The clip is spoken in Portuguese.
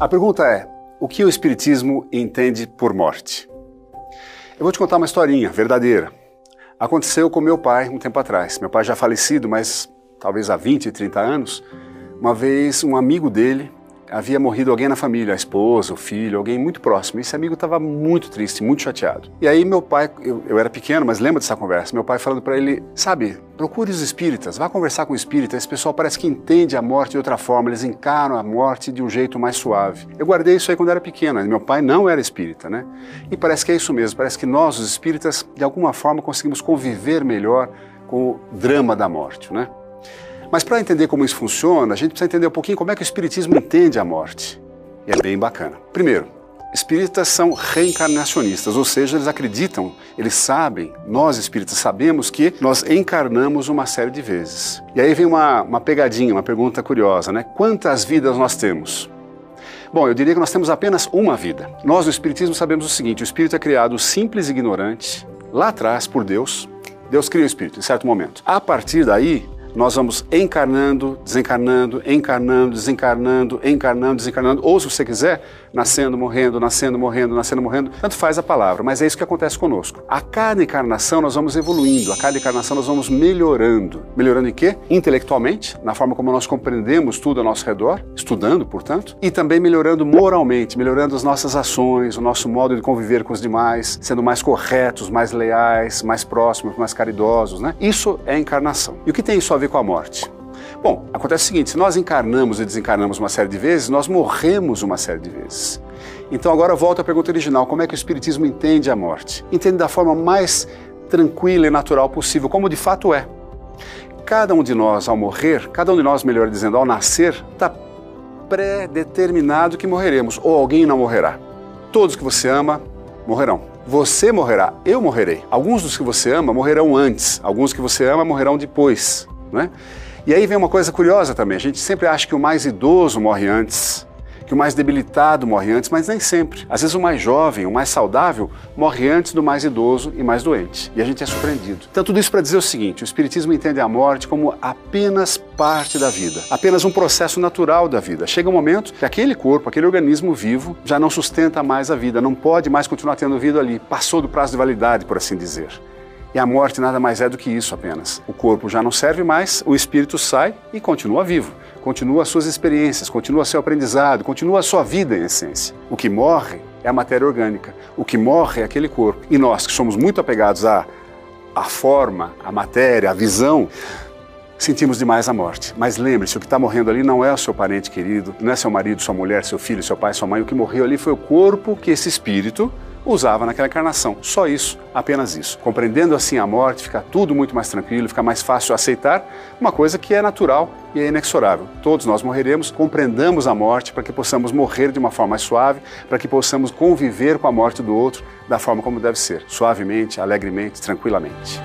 A pergunta é: o que o Espiritismo entende por morte? Eu vou te contar uma historinha verdadeira. Aconteceu com meu pai um tempo atrás. Meu pai já falecido, mas talvez há 20, 30 anos. Uma vez um amigo dele havia morrido alguém na família, a esposa, o filho, alguém muito próximo. Esse amigo estava muito triste, muito chateado. E aí meu pai, eu, eu era pequeno, mas lembra dessa conversa, meu pai falando para ele, sabe, procure os espíritas, vá conversar com o espírita, esse pessoal parece que entende a morte de outra forma, eles encaram a morte de um jeito mais suave. Eu guardei isso aí quando era pequeno, meu pai não era espírita, né? E parece que é isso mesmo, parece que nós, os espíritas, de alguma forma conseguimos conviver melhor com o drama da morte, né? Mas para entender como isso funciona, a gente precisa entender um pouquinho como é que o Espiritismo entende a morte. E é bem bacana. Primeiro, espíritas são reencarnacionistas, ou seja, eles acreditam, eles sabem, nós espíritas sabemos que nós encarnamos uma série de vezes. E aí vem uma, uma pegadinha, uma pergunta curiosa, né? Quantas vidas nós temos? Bom, eu diria que nós temos apenas uma vida. Nós, no Espiritismo, sabemos o seguinte: o espírito é criado simples e ignorante, lá atrás, por Deus. Deus cria o espírito em certo momento. A partir daí, nós vamos encarnando, desencarnando, encarnando, desencarnando, encarnando, desencarnando, ou se você quiser, nascendo, morrendo, nascendo, morrendo, nascendo, morrendo, tanto faz a palavra, mas é isso que acontece conosco. A cada encarnação nós vamos evoluindo, a cada encarnação nós vamos melhorando. Melhorando em quê? Intelectualmente, na forma como nós compreendemos tudo ao nosso redor, estudando, portanto, e também melhorando moralmente, melhorando as nossas ações, o nosso modo de conviver com os demais, sendo mais corretos, mais leais, mais próximos, mais caridosos, né? Isso é encarnação. E o que tem isso a a ver com a morte? Bom, acontece o seguinte: se nós encarnamos e desencarnamos uma série de vezes, nós morremos uma série de vezes. Então agora volta à pergunta original: como é que o Espiritismo entende a morte? Entende da forma mais tranquila e natural possível, como de fato é. Cada um de nós, ao morrer, cada um de nós, melhor dizendo, ao nascer, está pré-determinado que morreremos, ou alguém não morrerá. Todos que você ama morrerão. Você morrerá, eu morrerei. Alguns dos que você ama morrerão antes, alguns que você ama morrerão depois. Né? E aí vem uma coisa curiosa também. A gente sempre acha que o mais idoso morre antes, que o mais debilitado morre antes, mas nem sempre. Às vezes o mais jovem, o mais saudável, morre antes do mais idoso e mais doente. E a gente é surpreendido. Então, tudo isso para dizer o seguinte: o Espiritismo entende a morte como apenas parte da vida, apenas um processo natural da vida. Chega um momento que aquele corpo, aquele organismo vivo, já não sustenta mais a vida, não pode mais continuar tendo vida ali, passou do prazo de validade, por assim dizer. E a morte nada mais é do que isso apenas. O corpo já não serve mais, o espírito sai e continua vivo. Continua as suas experiências, continua seu aprendizado, continua a sua vida em essência. O que morre é a matéria orgânica. O que morre é aquele corpo. E nós, que somos muito apegados à, à forma, à matéria, à visão, sentimos demais a morte. Mas lembre-se, o que está morrendo ali não é o seu parente querido, não é seu marido, sua mulher, seu filho, seu pai, sua mãe. O que morreu ali foi o corpo que esse espírito usava naquela encarnação. Só isso, apenas isso. Compreendendo assim a morte, fica tudo muito mais tranquilo, fica mais fácil aceitar uma coisa que é natural e é inexorável. Todos nós morreremos, compreendamos a morte para que possamos morrer de uma forma mais suave, para que possamos conviver com a morte do outro da forma como deve ser, suavemente, alegremente, tranquilamente.